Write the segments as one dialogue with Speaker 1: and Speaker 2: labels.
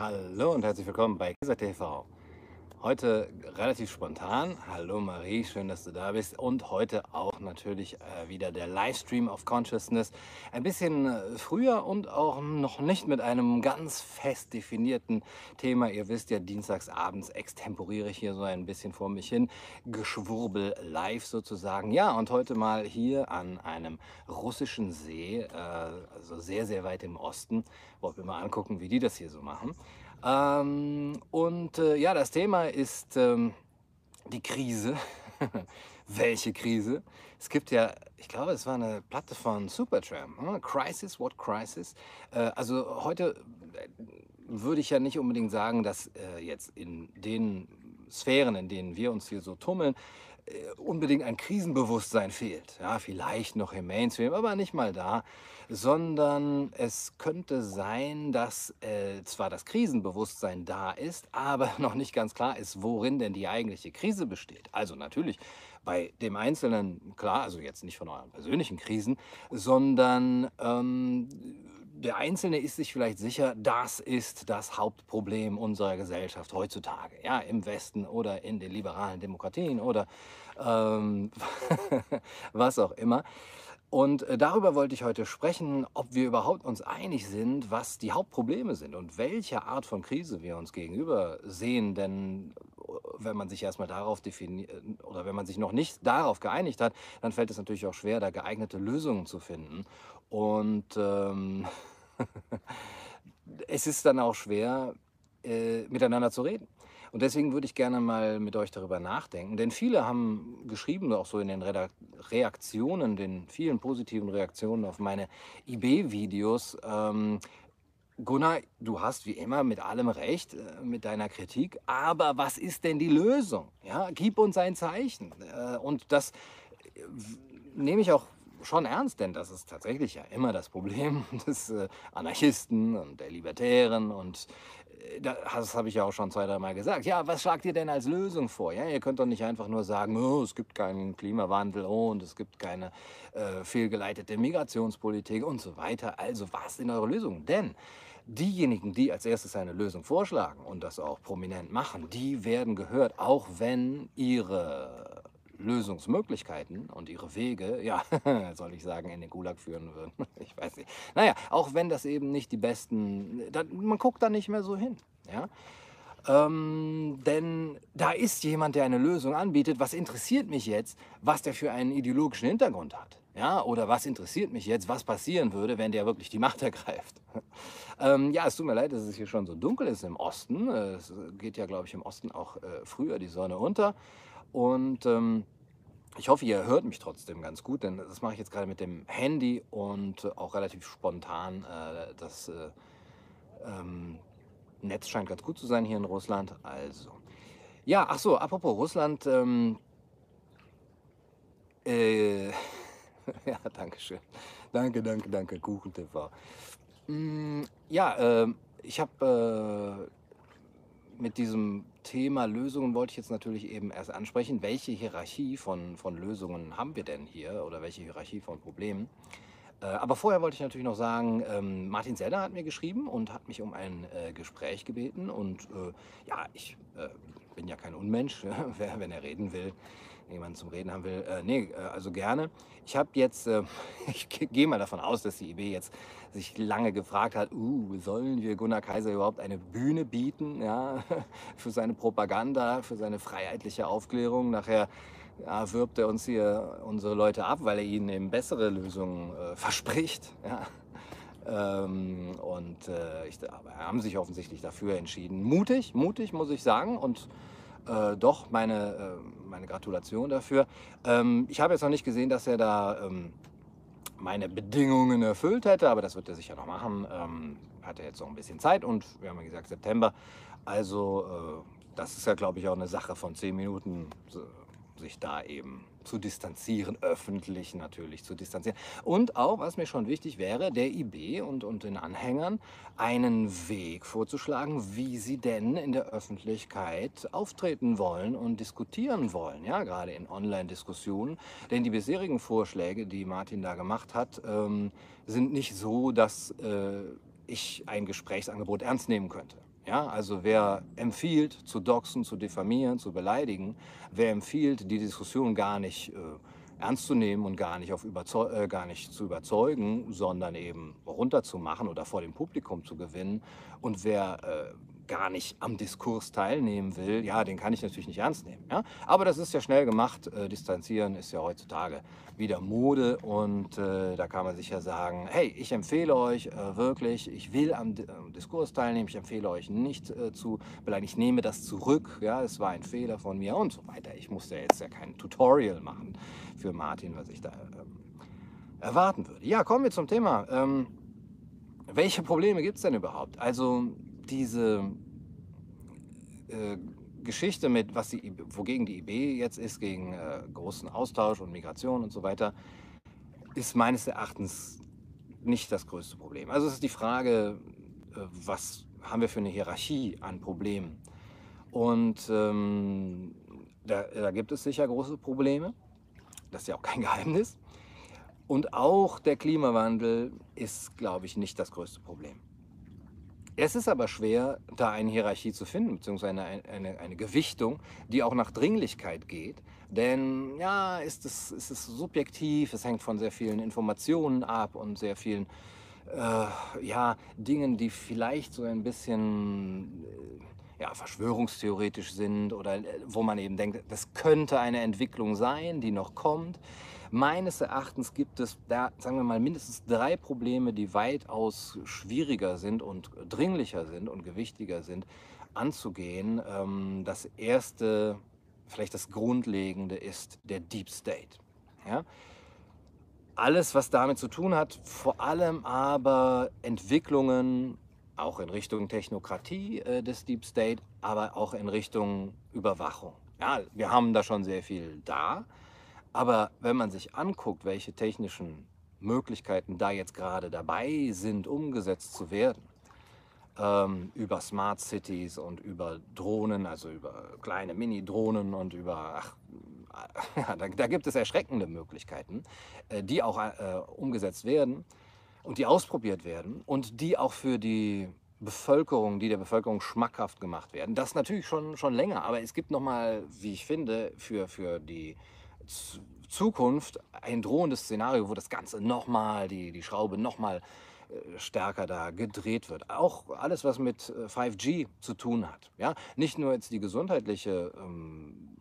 Speaker 1: Hallo und herzlich willkommen bei Kaiser TV. Heute relativ spontan. Hallo Marie, schön, dass du da bist. Und heute auch natürlich äh, wieder der Livestream of Consciousness. Ein bisschen äh, früher und auch noch nicht mit einem ganz fest definierten Thema. Ihr wisst ja, dienstags abends extemporiere ich hier so ein bisschen vor mich hin. Geschwurbel live sozusagen. Ja, und heute mal hier an einem russischen See, äh, also sehr, sehr weit im Osten. Wollen wir mal angucken, wie die das hier so machen. Ähm, und äh, ja, das Thema ist ähm, die Krise. Welche Krise? Es gibt ja, ich glaube, es war eine Platte von Supertramp, hm? Crisis, What Crisis? Äh, also heute äh, würde ich ja nicht unbedingt sagen, dass äh, jetzt in den Sphären, in denen wir uns hier so tummeln, unbedingt ein Krisenbewusstsein fehlt. Ja, vielleicht noch im Mainstream, aber nicht mal da, sondern es könnte sein, dass äh, zwar das Krisenbewusstsein da ist, aber noch nicht ganz klar ist, worin denn die eigentliche Krise besteht. Also natürlich bei dem Einzelnen, klar, also jetzt nicht von euren persönlichen Krisen, sondern ähm, der Einzelne ist sich vielleicht sicher, das ist das Hauptproblem unserer Gesellschaft heutzutage, ja, im Westen oder in den liberalen Demokratien oder ähm, was auch immer. Und äh, darüber wollte ich heute sprechen, ob wir überhaupt uns einig sind, was die Hauptprobleme sind und welche Art von Krise wir uns gegenüber sehen. Denn wenn man sich erstmal darauf definiert oder wenn man sich noch nicht darauf geeinigt hat, dann fällt es natürlich auch schwer, da geeignete Lösungen zu finden. Und ähm, es ist dann auch schwer, äh, miteinander zu reden. Und deswegen würde ich gerne mal mit euch darüber nachdenken. Denn viele haben geschrieben, auch so in den Reaktionen, den vielen positiven Reaktionen auf meine IB-Videos, ähm, Gunnar, du hast wie immer mit allem recht, äh, mit deiner Kritik, aber was ist denn die Lösung? Ja, gib uns ein Zeichen. Äh, und das äh, nehme ich auch schon ernst, denn das ist tatsächlich ja immer das Problem des Anarchisten und der Libertären und das habe ich ja auch schon zwei, drei Mal gesagt. Ja, was schlagt ihr denn als Lösung vor? Ja, ihr könnt doch nicht einfach nur sagen, oh, es gibt keinen Klimawandel oh, und es gibt keine äh, fehlgeleitete Migrationspolitik und so weiter. Also was sind eure Lösungen? Denn diejenigen, die als erstes eine Lösung vorschlagen und das auch prominent machen, die werden gehört, auch wenn ihre Lösungsmöglichkeiten und ihre Wege, ja, soll ich sagen, in den Gulag führen würden. Ich weiß nicht. Naja, auch wenn das eben nicht die besten, dann, man guckt da nicht mehr so hin. Ja? Ähm, denn da ist jemand, der eine Lösung anbietet. Was interessiert mich jetzt, was der für einen ideologischen Hintergrund hat? Ja, oder was interessiert mich jetzt, was passieren würde, wenn der wirklich die Macht ergreift? ähm, ja, es tut mir leid, dass es hier schon so dunkel ist im Osten. Es geht ja, glaube ich, im Osten auch äh, früher die Sonne unter. Und ähm, ich hoffe, ihr hört mich trotzdem ganz gut, denn das mache ich jetzt gerade mit dem Handy und auch relativ spontan. Äh, das äh, ähm, Netz scheint ganz gut zu sein hier in Russland. Also, ja, ach so, apropos Russland. Ähm, äh, ja, danke schön. Danke, danke, danke, Kuchen TV. Mm, ja, äh, ich habe äh, mit diesem Thema Lösungen wollte ich jetzt natürlich eben erst ansprechen. Welche Hierarchie von, von Lösungen haben wir denn hier oder welche Hierarchie von Problemen? Äh, aber vorher wollte ich natürlich noch sagen, ähm, Martin Seller hat mir geschrieben und hat mich um ein äh, Gespräch gebeten. Und äh, ja, ich bin ja kein Unmensch, wenn er reden will, jemanden zum Reden haben will. Äh, nee, äh, also gerne. Ich habe jetzt, äh, ich gehe mal davon aus, dass die IB jetzt sich lange gefragt hat, uh, sollen wir Gunnar Kaiser überhaupt eine Bühne bieten ja, für seine Propaganda, für seine freiheitliche Aufklärung? Nachher ja, wirbt er uns hier unsere Leute ab, weil er ihnen eben bessere Lösungen äh, verspricht. Ja. Ähm, und äh, ich, aber haben sich offensichtlich dafür entschieden. Mutig, mutig muss ich sagen. Und äh, doch meine, äh, meine Gratulation dafür. Ähm, ich habe jetzt noch nicht gesehen, dass er da ähm, meine Bedingungen erfüllt hätte, aber das wird er sicher noch machen. Ähm, hat er jetzt noch ein bisschen Zeit und wir haben ja gesagt September. Also äh, das ist ja, glaube ich, auch eine Sache von zehn Minuten, sich da eben zu distanzieren, öffentlich natürlich zu distanzieren. Und auch, was mir schon wichtig wäre, der IB und, und den Anhängern einen Weg vorzuschlagen, wie sie denn in der Öffentlichkeit auftreten wollen und diskutieren wollen, ja, gerade in Online-Diskussionen. Denn die bisherigen Vorschläge, die Martin da gemacht hat, ähm, sind nicht so, dass äh, ich ein Gesprächsangebot ernst nehmen könnte. Ja, also wer empfiehlt, zu doxen, zu diffamieren, zu beleidigen, wer empfiehlt, die Diskussion gar nicht äh, ernst zu nehmen und gar nicht, auf äh, gar nicht zu überzeugen, sondern eben runterzumachen oder vor dem Publikum zu gewinnen. Und wer äh, gar nicht am Diskurs teilnehmen will, ja, den kann ich natürlich nicht ernst nehmen. Ja? Aber das ist ja schnell gemacht. Äh, distanzieren ist ja heutzutage wieder Mode und äh, da kann man sicher sagen, hey, ich empfehle euch äh, wirklich, ich will am, am, Diskurs teilnehmen, ich empfehle euch nicht äh, zu beleidigen, ich nehme das zurück, ja, es war ein Fehler von mir und so weiter. Ich musste jetzt ja kein Tutorial machen für Martin, was ich da ähm, erwarten würde. Ja, kommen wir zum Thema. Ähm, welche Probleme gibt es denn überhaupt? Also diese äh, Geschichte mit, was die, wogegen die IB jetzt ist, gegen äh, großen Austausch und Migration und so weiter, ist meines Erachtens nicht das größte Problem. Also es ist die Frage, äh, was haben wir für eine Hierarchie an Problemen? Und ähm, da, da gibt es sicher große Probleme. Das ist ja auch kein Geheimnis. Und auch der Klimawandel ist, glaube ich, nicht das größte Problem. Es ist aber schwer, da eine Hierarchie zu finden, beziehungsweise eine, eine, eine Gewichtung, die auch nach Dringlichkeit geht. Denn ja, ist es, ist es subjektiv, es hängt von sehr vielen Informationen ab und sehr vielen äh, ja, Dingen, die vielleicht so ein bisschen äh, ja, verschwörungstheoretisch sind oder äh, wo man eben denkt, das könnte eine Entwicklung sein, die noch kommt. Meines Erachtens gibt es da, sagen wir mal, mindestens drei Probleme, die weitaus schwieriger sind und dringlicher sind und gewichtiger sind anzugehen. Ähm, das erste, vielleicht das Grundlegende, ist der Deep State. Ja? Alles, was damit zu tun hat, vor allem aber Entwicklungen auch in Richtung Technokratie äh, des Deep State, aber auch in Richtung Überwachung. Ja, wir haben da schon sehr viel da. Aber wenn man sich anguckt, welche technischen Möglichkeiten da jetzt gerade dabei sind, umgesetzt zu werden, ähm, über Smart Cities und über Drohnen, also über kleine Mini-Drohnen und über, ach, ja, da, da, gibt es erschreckende Möglichkeiten, äh, die auch äh, umgesetzt werden und die ausprobiert werden und die auch für die Bevölkerung, die der Bevölkerung schmackhaft gemacht werden. Das natürlich schon, schon länger, aber es gibt nochmal, wie ich finde, für, für die Zukunft ein drohendes Szenario, wo das Ganze nochmal, die, die Schraube nochmal äh, stärker da gedreht wird. Auch alles, was mit 5G äh, zu tun hat. Ja? Nicht nur jetzt die gesundheitliche ähm,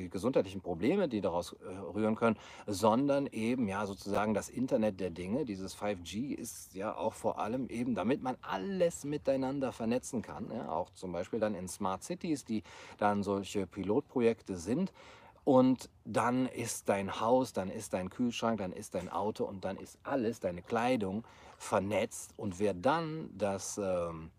Speaker 1: die gesundheitlichen Probleme, die daraus äh, rühren können, sondern eben ja sozusagen das Internet der Dinge. Dieses 5G ist ja auch vor allem eben, damit man alles miteinander vernetzen kann. Ja? Auch zum Beispiel dann in Smart Cities, die dann solche Pilotprojekte sind, und dann ist dein Haus, dann ist dein Kühlschrank, dann ist dein Auto und dann ist alles, deine Kleidung vernetzt. Und wer dann das, ähm,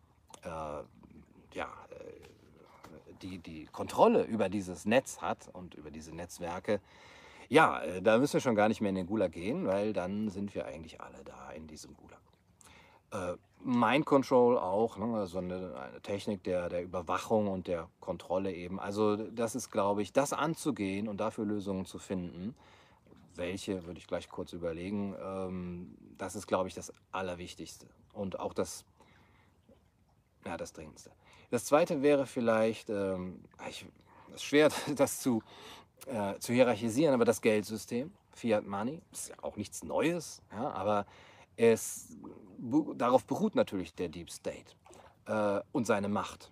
Speaker 1: äh, ja, äh, die, die Kontrolle über dieses Netz hat und über diese Netzwerke, ja, äh, da müssen wir schon gar nicht mehr in den Gulag gehen, weil dann sind wir eigentlich alle da in diesem Gulag. Äh, Mind Control auch, ne? also eine, eine, Technik der, der Überwachung und der Kontrolle eben. Also das ist, glaube ich, das anzugehen und dafür Lösungen zu finden. Welche würde ich gleich kurz überlegen. Ähm, das ist, glaube ich, das Allerwichtigste und auch das, ja, das Dringendste. Das Zweite wäre vielleicht, ähm, ich, es ist schwer, das zu, äh, zu hierarchisieren, aber das Geldsystem, Fiat Money, ist ja auch nichts Neues, ja, aber es, darauf beruht natürlich der Deep State äh, und seine Macht.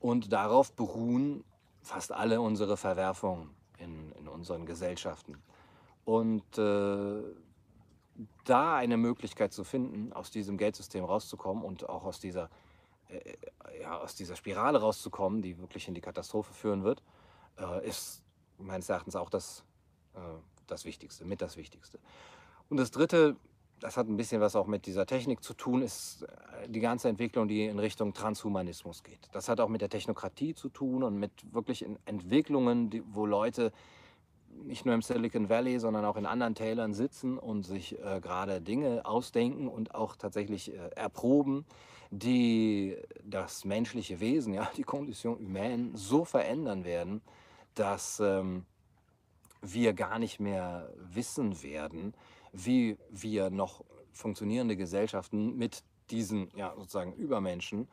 Speaker 1: Und darauf beruhen fast alle unsere Verwerfungen in, in unseren Gesellschaften. Und äh, da eine Möglichkeit zu finden, aus diesem Geldsystem rauszukommen und auch aus dieser, äh, ja, aus dieser Spirale rauszukommen, die wirklich in die Katastrophe führen wird, äh, ist meines Erachtens auch das, äh, das Wichtigste, mit das Wichtigste. Und das Dritte, das hat ein bisschen was auch mit dieser Technik zu tun, ist äh, die ganze Entwicklung, die in Richtung Transhumanismus geht. Das hat auch mit der Technokratie zu tun und mit wirklich Entwicklungen, die, wo Leute nicht nur im Silicon Valley, sondern auch in anderen Tälern sitzen und sich äh, gerade Dinge ausdenken und auch tatsächlich äh, erproben, die das menschliche Wesen, ja, die Condition humaine so verändern werden, dass ähm, wir gar nicht mehr wissen werden, wie wir noch funktionierende Gesellschaften mit diesen ja, sozusagen Übermenschen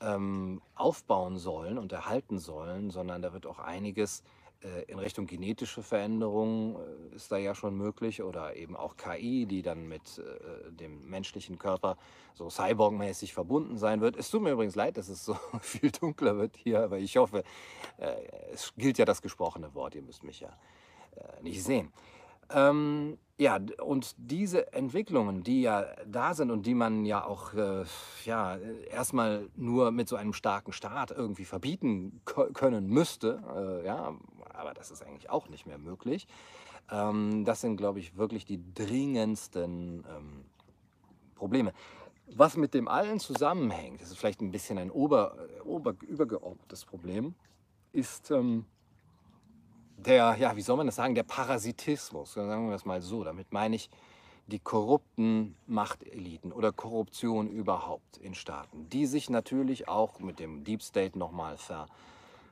Speaker 1: ähm, aufbauen sollen und erhalten sollen, sondern da wird auch einiges äh, in Richtung genetische Veränderungen äh, ist da ja schon möglich oder eben auch KI, die dann mit äh, dem menschlichen Körper so cyborgmäßig verbunden sein wird. Es tut mir übrigens leid, dass es so viel dunkler wird hier, aber ich hoffe, es gilt ja das gesprochene Wort, ihr müsst mich ja nicht sehen. Ähm, ja, und diese Entwicklungen, die ja da sind und die man ja auch äh, ja, erstmal nur mit so einem starken Staat irgendwie verbieten können müsste, äh, ja, aber das ist eigentlich auch nicht mehr möglich. Ähm, das sind, glaube ich, wirklich die dringendsten ähm, Probleme. Was mit dem allen zusammenhängt, das ist vielleicht ein bisschen ein ober, ober, übergeordnetes Problem, ist ähm, der, ja, wie soll man das sagen, der Parasitismus, sagen wir es mal so. Damit meine ich die korrupten Machteliten oder Korruption überhaupt in Staaten, die sich natürlich auch mit dem Deep State nochmal ver,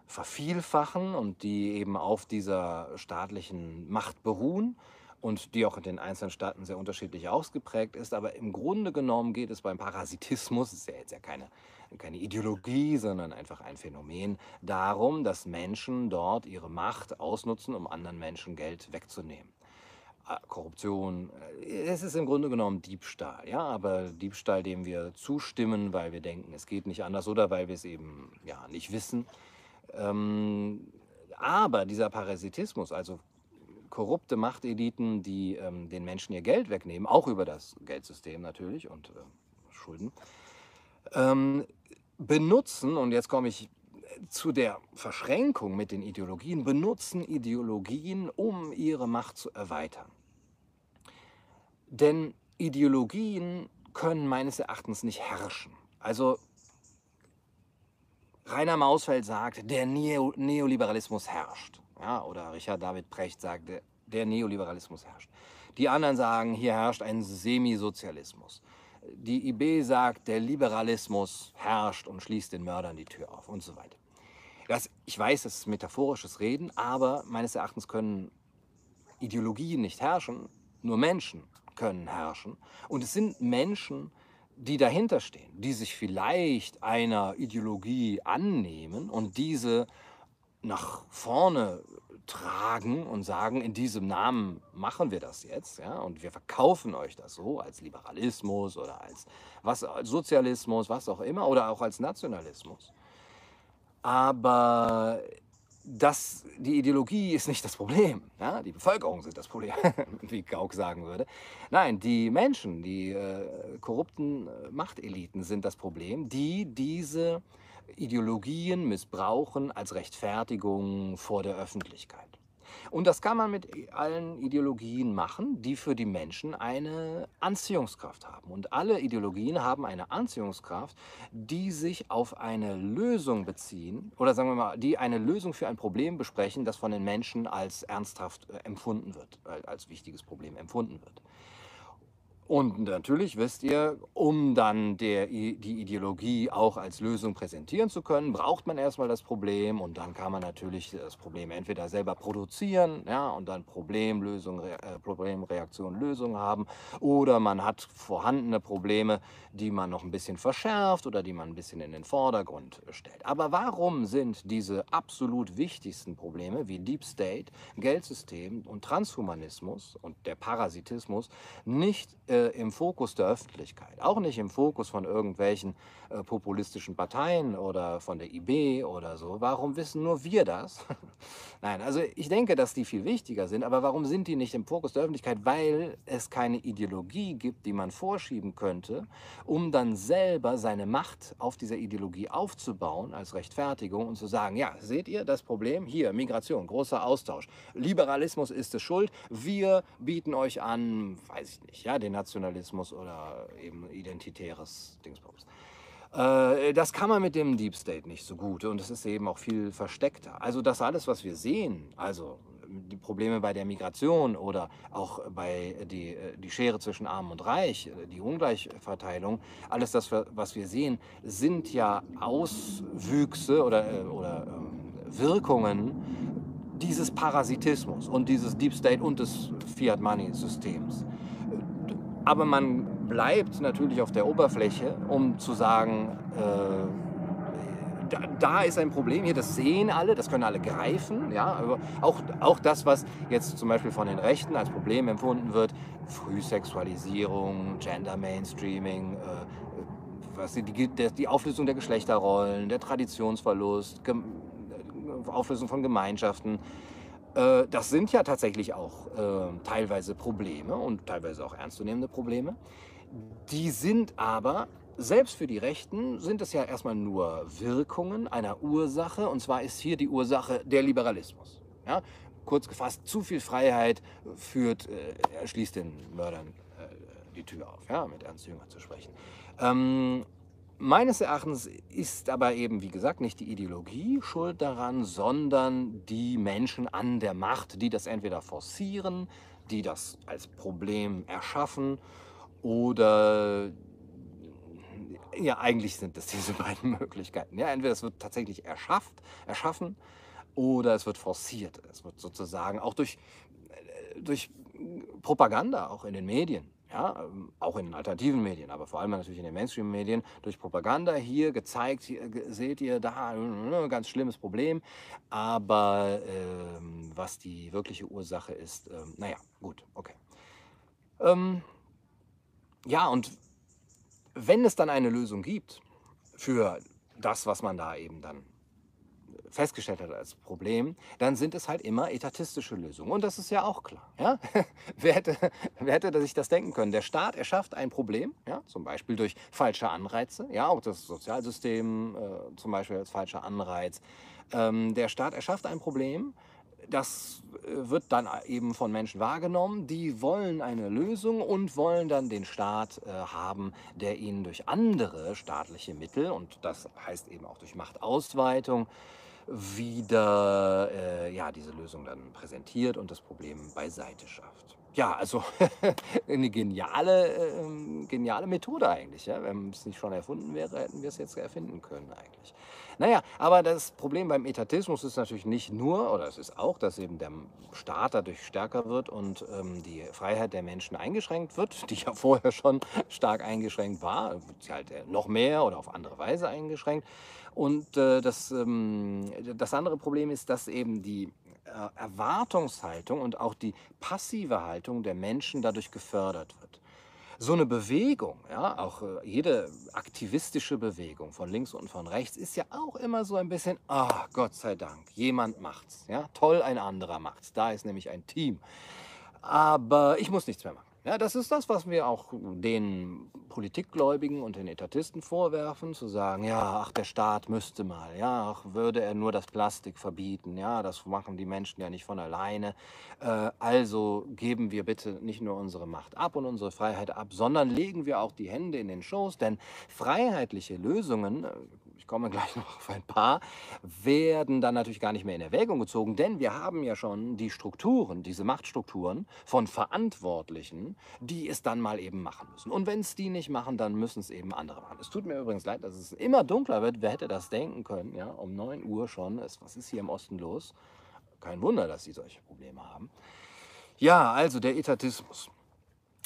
Speaker 1: vervielfachen und die eben auf dieser staatlichen Macht beruhen und die auch in den einzelnen Staaten sehr unterschiedlich ausgeprägt ist. Aber im Grunde genommen geht es beim Parasitismus, das ist ja jetzt ja keine, keine Ideologie, sondern einfach ein Phänomen, darum, dass Menschen dort ihre Macht ausnutzen, um anderen Menschen Geld wegzunehmen. Ah, Korruption, äh, es ist im Grunde genommen Diebstahl, ja, aber Diebstahl, dem wir zustimmen, weil wir denken, es geht nicht anders oder weil wir es eben ja, nicht wissen. Ähm, aber dieser Parasitismus, also korrupte Machteliten, die ähm, den Menschen ihr Geld wegnehmen, auch über das Geldsystem natürlich und äh, Schulden, ähm, benutzen, und jetzt komme ich zu der Verschränkung mit den Ideologien, benutzen Ideologien, um ihre Macht zu erweitern. Denn Ideologien können meines Erachtens nicht herrschen. Also Rainer Mausfeld sagt, der Neo Neoliberalismus herrscht. Ja, oder Richard David Precht sagt, der Neoliberalismus herrscht. Die anderen sagen, hier herrscht ein Semisozialismus. Die IB sagt, der Liberalismus herrscht und schließt den Mördern die Tür auf und so weiter. Das, ich weiß, das ist metaphorisches Reden, aber meines Erachtens können Ideologien nicht herrschen, nur Menschen können herrschen. Und es sind Menschen, die dahinter stehen, die sich vielleicht einer Ideologie annehmen und diese nach vorne tragen und sagen, in diesem Namen machen wir das jetzt, ja, und wir verkaufen euch das so als Liberalismus oder als was als Sozialismus, was auch immer oder auch als Nationalismus. Aber das, die Ideologie ist nicht das Problem. Ja? Die Bevölkerung sind das Problem, wie Gauck sagen würde. Nein, die Menschen, die äh, korrupten äh, Machteliten sind das Problem, die diese Ideologien missbrauchen als Rechtfertigung vor der Öffentlichkeit. Und das kann man mit allen Ideologien machen, die für die Menschen eine Anziehungskraft haben. Und alle Ideologien haben eine Anziehungskraft, die sich auf eine Lösung beziehen oder sagen wir mal, die eine Lösung für ein Problem besprechen, das von den Menschen als ernsthaft äh, empfunden wird, als wichtiges Problem empfunden wird. Und natürlich wisst ihr, um dann der, die Ideologie auch als Lösung präsentieren zu können, braucht man erstmal das Problem und dann kann man natürlich das Problem entweder selber produzieren ja, und dann Problemlösung, äh, Problemreaktion, Lösung haben oder man hat vorhandene Probleme, die man noch ein bisschen verschärft oder die man ein bisschen in den Vordergrund stellt. Aber warum sind diese absolut wichtigsten Probleme wie Deep State, Geldsystem und Transhumanismus und der Parasitismus nicht äh, im Fokus der Öffentlichkeit, auch nicht im Fokus von irgendwelchen äh, populistischen Parteien oder von der IB oder so. Warum wissen nur wir das? Nein, also ich denke, dass die viel wichtiger sind, aber warum sind die nicht im Fokus der Öffentlichkeit? Weil es keine Ideologie gibt, die man vorschieben könnte, um dann selber seine Macht auf dieser Ideologie aufzubauen als Rechtfertigung und zu sagen, ja, seht ihr das Problem? Hier, Migration, großer Austausch. Liberalismus ist es schuld. Wir bieten euch an, weiß ich nicht, ja, den Nationalismus oder eben identitäres Dingsbums. Äh, das kann man mit dem Deep State nicht so gut und es ist eben auch viel versteckter. Also das alles, was wir sehen, also die Probleme bei der Migration oder auch bei die, die Schere zwischen Arm und Reich, die Ungleichverteilung, alles das, was wir sehen, sind ja Auswüchse oder, äh, oder ähm, Wirkungen dieses Parasitismus und dieses Deep State und des Fiat Money Systems. Aber man bleibt natürlich auf der Oberfläche, um zu sagen, äh, da, da, ist ein Problem hier, das sehen alle, das können alle greifen. Ja? Aber auch, auch das, was jetzt zum Beispiel von den Rechten als Problem empfunden wird, Frühsexualisierung, Gender Mainstreaming, äh, was die, die, die Auflösung der Geschlechterrollen, der Traditionsverlust, Auflösung von Gemeinschaften, äh, das sind ja tatsächlich auch äh, teilweise Probleme und teilweise auch ernstzunehmende Probleme. Die sind aber, selbst für die Rechten, sind es ja erstmal nur Wirkungen einer Ursache. Und zwar ist hier die Ursache der Liberalismus. Ja? Kurz gefasst, zu viel Freiheit führt, äh, schließt den Mördern äh, die Tür auf, ja? mit Ernst Jünger zu sprechen. Ähm, Meines Erachtens ist aber eben, wie gesagt, nicht die Ideologie schuld daran, sondern die Menschen an der Macht, die das entweder forcieren, die das als Problem erschaffen oder ja, eigentlich sind es diese beiden Möglichkeiten. Ja, entweder es wird tatsächlich erschafft, erschaffen oder es wird forciert. Es wird sozusagen auch durch, äh, durch Propaganda, auch in den Medien, ja, ähm, auch in den alternativen Medien, aber vor allem natürlich in den Mainstream-Medien, durch Propaganda hier gezeigt, hier, seht ihr da, äh, ganz schlimmes Problem. Aber ähm, was die wirkliche Ursache ist, ähm, naja, gut, okay. Ähm, ja, und wenn es dann eine Lösung gibt für das, was man da eben dann festgestellt hat als Problem, dann sind es halt immer etatistische Lösungen. Und das ist ja auch klar. Ja? wer, hätte, wer hätte sich das denken können? Der Staat erschafft ein Problem, ja? zum Beispiel durch falsche Anreize, ja? auch das Sozialsystem äh, zum Beispiel als falscher Anreiz. Ähm, der Staat erschafft ein Problem, das äh, wird dann eben von Menschen wahrgenommen, die wollen eine Lösung und wollen dann den Staat äh, haben, der ihnen durch andere staatliche Mittel, und das heißt eben auch durch Machtausweitung, wieder äh, ja, diese Lösung dann präsentiert und das Problem beiseite schafft. Ja, also eine geniale, äh, geniale Methode eigentlich. Ja? Wenn es nicht schon erfunden wäre, hätten wir es jetzt erfinden können eigentlich. Naja, aber das Problem beim Etatismus ist natürlich nicht nur, oder es ist auch, dass eben der Staat dadurch stärker wird und ähm, die Freiheit der Menschen eingeschränkt wird, die ja vorher schon stark eingeschränkt war, wird sie halt äh, noch mehr oder auf andere Weise eingeschränkt. Und äh, das, ähm, das andere Problem ist, dass eben die äh, Erwartungshaltung und auch die passive Haltung der Menschen dadurch gefördert wird. So eine Bewegung, ja, auch äh, jede aktivistische Bewegung von links und von rechts ist ja auch immer so ein bisschen, ah, oh, Gott sei Dank, jemand macht's, ja, toll, ein anderer macht's. Da ist nämlich ein Team. Aber ich muss nichts mehr machen. Ja, das ist das, was wir auch den Politikgläubigen und den Etatisten vorwerfen, zu sagen, ja, ach, der Staat müsste mal, ja, ach, würde er nur das Plastik verbieten, ja, das machen die Menschen ja nicht von alleine. Äh, also geben wir bitte nicht nur unsere Macht ab und unsere Freiheit ab, sondern legen wir auch die Hände in den Schoß, denn freiheitliche Lösungen, äh, ich komme gleich noch auf ein paar, werden dann natürlich gar nicht mehr in Erwägung gezogen, denn wir haben ja schon die Strukturen, diese Machtstrukturen von Verantwortlichen, die es dann mal eben machen müssen. Und wenn es die nicht machen, dann müssen es eben andere machen. Es tut mir übrigens leid, dass es immer dunkler wird. Wer hätte das denken können? Ja, um 9 Uhr schon. Was ist hier im Osten los? Kein Wunder, dass sie solche Probleme haben. Ja, also der Etatismus.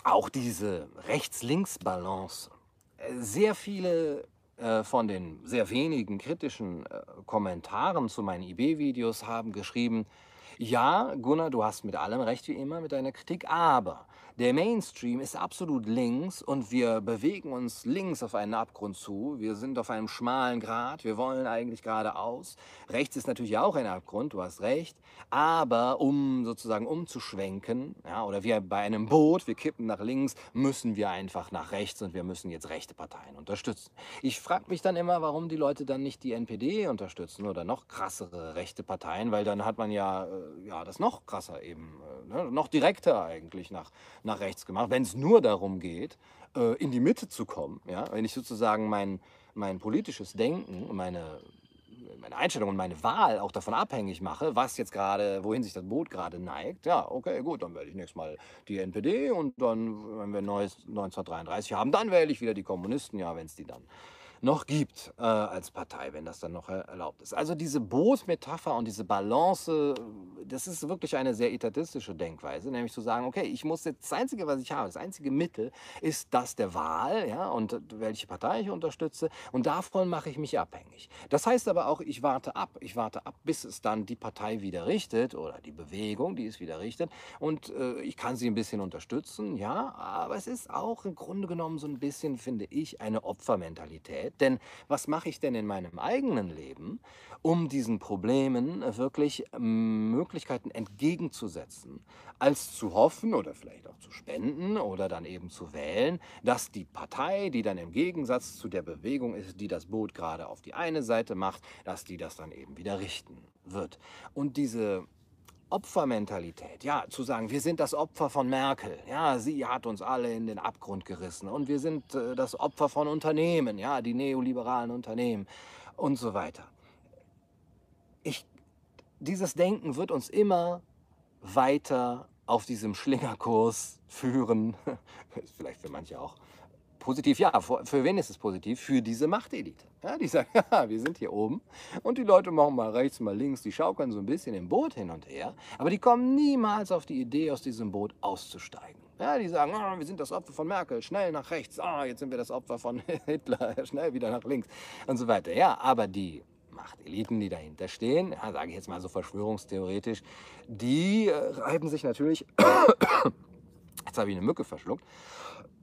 Speaker 1: Auch diese Rechts-Links-Balance. Sehr viele von den sehr wenigen kritischen äh, Kommentaren zu meinen IB-Videos haben geschrieben, ja, Gunnar, du hast mit allem recht wie immer mit deiner Kritik, aber der Mainstream ist absolut links und wir bewegen uns links auf einen Abgrund zu. Wir sind auf einem schmalen Grat, wir wollen eigentlich geradeaus. Rechts ist natürlich auch ein Abgrund, du hast recht. Aber um sozusagen umzuschwenken, ja, oder wie bei einem Boot, wir kippen nach links, müssen wir einfach nach rechts und wir müssen jetzt rechte Parteien unterstützen. Ich frage mich dann immer, warum die Leute dann nicht die NPD unterstützen oder noch krassere rechte Parteien, weil dann hat man ja, äh, ja das noch krasser eben, äh, ne, noch direkter eigentlich nach nach rechts gemacht, wenn es nur darum geht, äh, in die Mitte zu kommen. Ja? Wenn ich sozusagen mein, mein politisches Denken, meine, meine Einstellung und meine Wahl auch davon abhängig mache, was jetzt gerade, wohin sich das Boot gerade neigt, ja, okay, gut, dann wähle ich nächstes Mal die NPD und dann, wenn wir neues 1933 haben, dann wähle ich wieder die Kommunisten, ja, wenn es die dann noch gibt äh, als Partei, wenn das dann noch erlaubt ist. Also diese Bootmetapher und diese Balance, das ist wirklich eine sehr etatistische Denkweise, nämlich zu sagen, okay, ich muss jetzt, das Einzige, was ich habe, das einzige Mittel ist das der Wahl, ja, und welche Partei ich unterstütze und davon mache ich mich abhängig. Das heißt aber auch, ich warte ab, ich warte ab, bis es dann die Partei wieder richtet oder die Bewegung, die es wieder richtet und äh, ich kann sie ein bisschen unterstützen, ja, aber es ist auch im Grunde genommen so ein bisschen, finde ich, eine Opfermentalität. Denn was mache ich denn in meinem eigenen Leben, um diesen Problemen wirklich ähm, Möglichkeiten entgegenzusetzen, als zu hoffen oder vielleicht auch zu spenden oder dann eben zu wählen, dass die Partei, die dann im Gegensatz zu der Bewegung ist, die das Boot gerade auf die eine Seite macht, dass die das dann eben wieder richten wird. Und diese Opfermentalität, ja, zu sagen, wir sind das Opfer von Merkel, ja, sie hat uns alle in den Abgrund gerissen. Und wir sind äh, das Opfer von Unternehmen, ja, die neoliberalen Unternehmen. Und so weiter. Ich, dieses Denken wird uns immer weiter auf diesem Schlingerkurs führen, vielleicht für manche auch positiv, ja, für, für wen ist es positiv? Für diese Machtelite. Ja, die sagen, ja, wir sind hier oben und die Leute machen mal rechts, mal links, die schaukeln so ein bisschen im Boot hin und her, aber die kommen niemals auf die Idee, aus diesem Boot auszusteigen. Ja, die sagen, oh, wir sind das Opfer von Merkel, schnell nach rechts, oh, jetzt sind wir das Opfer von Hitler, schnell wieder nach links und so weiter. Ja, aber die Machteliten, die dahinter stehen, ja, sage ich jetzt mal so verschwörungstheoretisch, die äh, reiben sich natürlich, jetzt habe ich eine Mücke verschluckt,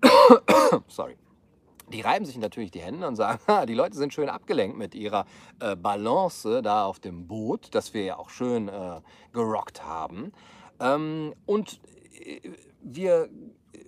Speaker 1: sorry, die reiben sich natürlich die Hände und sagen, die Leute sind schön abgelenkt mit ihrer äh, Balance da auf dem Boot, das wir ja auch schön äh, gerockt haben. Ähm, und äh, wir, äh,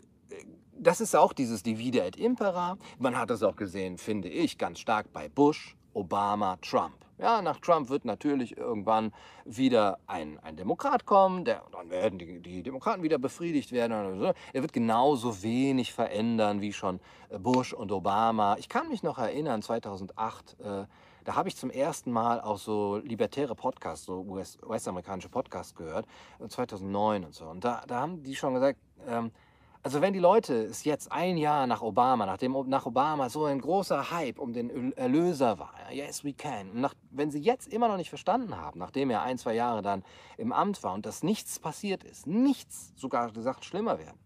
Speaker 1: das ist auch dieses Divide et Impera. Man hat das auch gesehen, finde ich, ganz stark bei Bush, Obama, Trump. Ja, nach Trump wird natürlich irgendwann wieder ein, ein Demokrat kommen, der, dann werden die, die Demokraten wieder befriedigt werden. Er wird genauso wenig verändern wie schon äh, Bush und Obama. Ich kann mich noch erinnern, 2008, äh, da habe ich zum ersten Mal auch so libertäre Podcasts, so US-amerikanische US Podcasts gehört, 2009 und so. Und da, da haben die schon gesagt, ähm, also wenn die Leute es jetzt ein Jahr nach Obama, nachdem nach Obama so ein großer Hype um den Erlöser war, yes we can, nach, wenn sie jetzt immer noch nicht verstanden haben, nachdem er ein, zwei Jahre dann im Amt war und dass nichts passiert ist, nichts, sogar die Sachen schlimmer werden,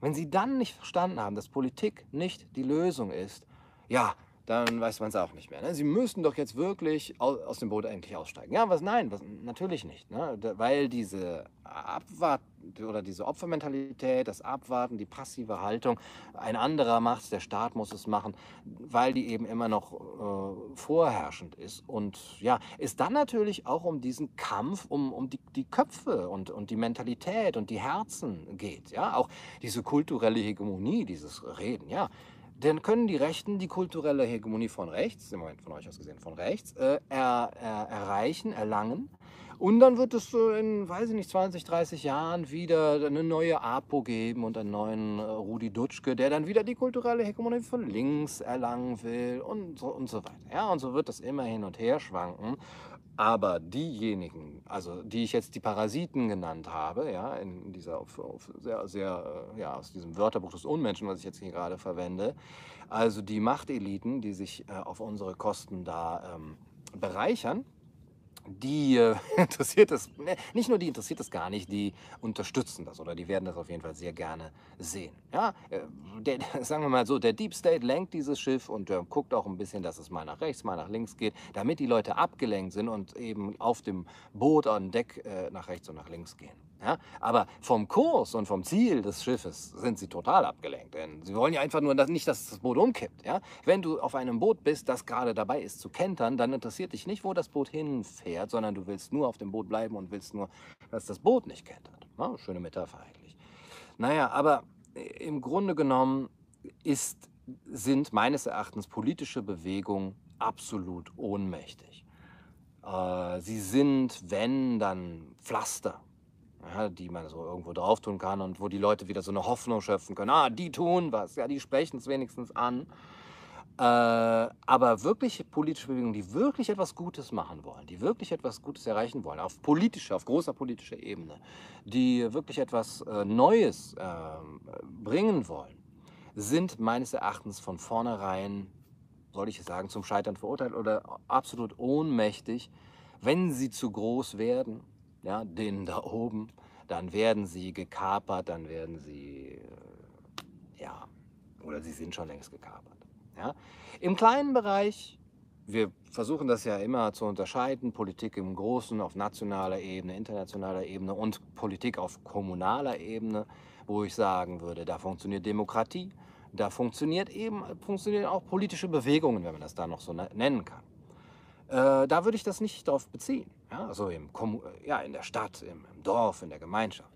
Speaker 1: wenn sie dann nicht verstanden haben, dass Politik nicht die Lösung ist, ja, dann weiß man es auch nicht mehr. Ne? Sie müssen doch jetzt wirklich aus, dem Boot eigentlich aussteigen. Ja, was nein, was, natürlich nicht. Ne? Weil diese Abwart oder diese Opfermentalität, das Abwarten, die passive Haltung, ein anderer macht es, der Staat muss es machen, weil die eben immer noch äh, vorherrschend ist. Und ja, es dann natürlich auch um diesen Kampf, um, um die, die Köpfe und, und die Mentalität und die Herzen geht. Ja, auch diese kulturelle Hegemonie, dieses Reden, ja dann können die Rechten die kulturelle Hegemonie von rechts, im Moment von euch aus gesehen von rechts, äh, er, er, erreichen, erlangen. Und dann wird es so in, weiß ich nicht, 20, 30 Jahren wieder eine neue APO geben und einen neuen äh, Rudi Dutschke, der dann wieder die kulturelle Hegemonie von links erlangen will und so, und so weiter. Ja, und so wird das immer hin und her schwanken. Aber diejenigen, also die ich jetzt die Parasiten genannt habe, ja, in dieser auf, auf sehr, sehr, äh, ja, aus diesem Wörterbuch des Unmenschen, was ich jetzt hier gerade verwende, also die Machteliten, die sich äh, auf unsere Kosten da ähm, bereichern, die äh, interessiert es, ne, nicht nur die interessiert es gar nicht, die unterstützen das oder die werden das auf jeden Fall sehr gerne sehen. Ja, äh, der, sagen wir mal so, der Deep State lenkt dieses Schiff und äh, guckt auch ein bisschen, dass es mal nach rechts, mal nach links geht, damit die Leute abgelenkt sind und eben auf dem Boot an Deck äh, nach rechts und nach links gehen. Ja? Aber vom Kurs und vom Ziel des Schiffes sind sie total abgelenkt. Denn sie wollen ja einfach nur dass nicht, dass das Boot umkippt. Ja? Wenn du auf einem Boot bist, das gerade dabei ist zu kentern, dann interessiert dich nicht, wo das Boot hinfährt, sondern du willst nur auf dem Boot bleiben und willst nur, dass das Boot nicht kentert. Ja, schöne Metapher eigentlich. Naja, aber im Grunde genommen ist, sind meines Erachtens politische Bewegungen absolut ohnmächtig. Äh, sie sind, wenn, dann Pflaster ja, die man so irgendwo drauf tun kann und wo die Leute wieder so eine Hoffnung schöpfen können. Ah, die tun was, ja, die sprechen es wenigstens an. Äh, aber wirklich politische Bewegungen, die wirklich etwas Gutes machen wollen, die wirklich etwas Gutes erreichen wollen, auf politischer, auf großer politischer Ebene, die wirklich etwas äh, Neues äh, bringen wollen, sind meines Erachtens von vornherein soll ich sagen, zum Scheitern verurteilt oder absolut ohnmächtig. Wenn sie zu groß werden, ja, denen da oben, dann werden sie gekapert, dann werden sie, äh, ja, oder sie sind schon längst gekapert. Ja. Im kleinen Bereich, wir versuchen das ja immer zu unterscheiden, Politik im Großen auf nationaler Ebene, internationaler Ebene und Politik auf kommunaler Ebene, wo ich sagen würde, da funktioniert Demokratie, da funktioniert eben, funktionieren auch politische Bewegungen, wenn man das da noch so ne-, nennen kann. Äh, da würde ich das nicht darauf beziehen. Ja, also im, ja, in der Stadt, im, im Dorf, in der Gemeinschaft.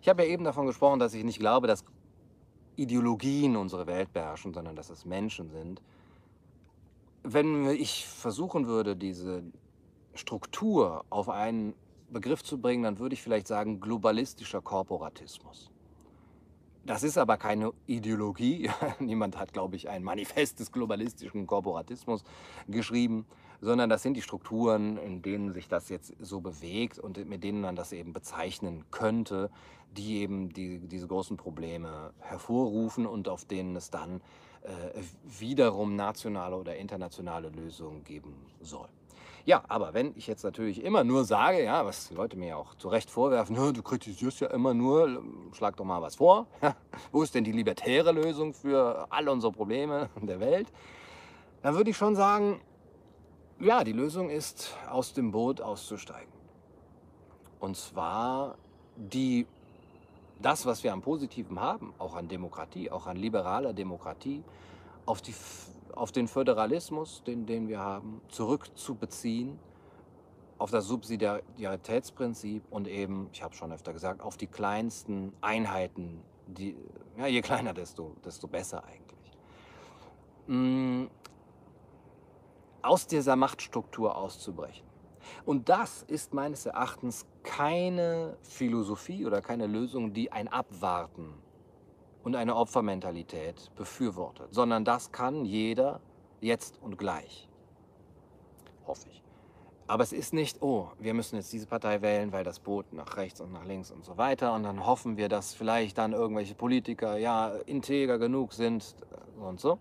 Speaker 1: Ich habe ja eben davon gesprochen, dass ich nicht glaube, dass Ideologien unsere Welt beherrschen, sondern dass es Menschen sind. Wenn ich versuchen würde, diese Struktur auf einen Begriff zu bringen, dann würde ich vielleicht sagen globalistischer Korporatismus. Das ist aber keine Ideologie. Niemand hat, glaube ich, ein Manifest des globalistischen Korporatismus geschrieben, sondern das sind die Strukturen, in denen sich das jetzt so bewegt und mit denen man das eben bezeichnen könnte, die eben die, diese großen Probleme hervorrufen und auf denen es dann äh, wiederum nationale oder internationale Lösungen geben soll. Ja, aber wenn ich jetzt natürlich immer nur sage, ja, was die Leute mir ja auch zu Recht vorwerfen, du kritisierst ja immer nur, schlag doch mal was vor. Wo ist denn die libertäre Lösung für alle unsere Probleme der Welt? Dann würde ich schon sagen, ja, die Lösung ist, aus dem Boot auszusteigen. Und zwar die, das, was wir am Positiven haben, auch an Demokratie, auch an liberaler Demokratie, auf die auf den Föderalismus, den, den wir haben, zurückzubeziehen, auf das Subsidiaritätsprinzip und eben, ich habe schon öfter gesagt, auf die kleinsten Einheiten, die, ja, je kleiner, desto, desto besser eigentlich. Mm, aus dieser Machtstruktur auszubrechen. Und das ist meines Erachtens keine Philosophie oder keine Lösung, die ein Abwarten und eine Opfermentalität befürwortet, sondern das kann jeder jetzt und gleich. Hoffe ich. Aber es ist nicht, oh, wir müssen jetzt diese Partei wählen, weil das Boot nach rechts und nach links und so weiter. Und dann hoffen wir, dass vielleicht dann irgendwelche Politiker ja integer genug sind und so.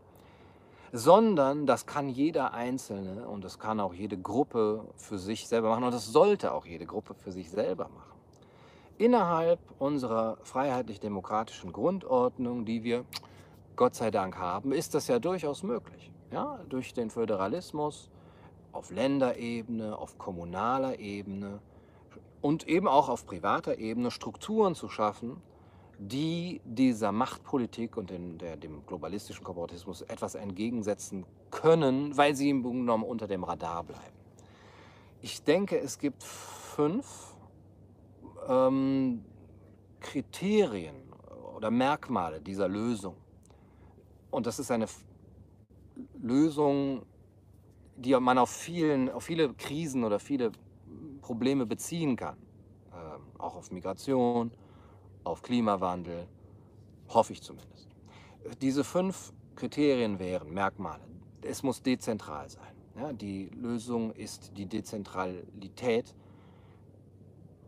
Speaker 1: Sondern das kann jeder Einzelne und das kann auch jede Gruppe für sich selber machen. Und das sollte auch jede Gruppe für sich selber machen innerhalb unserer freiheitlich-demokratischen Grundordnung, die wir Gott sei Dank haben, ist das ja durchaus möglich. Ja? Durch den Föderalismus auf Länderebene, auf kommunaler Ebene und eben auch auf privater Ebene Strukturen zu schaffen, die dieser Machtpolitik und den, der, dem globalistischen Korporatismus etwas entgegensetzen können, weil sie im Grunde genommen unter dem Radar bleiben. Ich denke, es gibt fünf ähm, Kriterien oder Merkmale dieser Lösung. Und das ist eine Lösung, die man auf, vielen, auf viele Krisen oder viele Probleme beziehen kann. Ähm, auch auf Migration, auf Klimawandel, hoffe ich zumindest. Diese fünf Kriterien wären Merkmale. Es muss dezentral sein. Ja, die Lösung ist die Dezentralität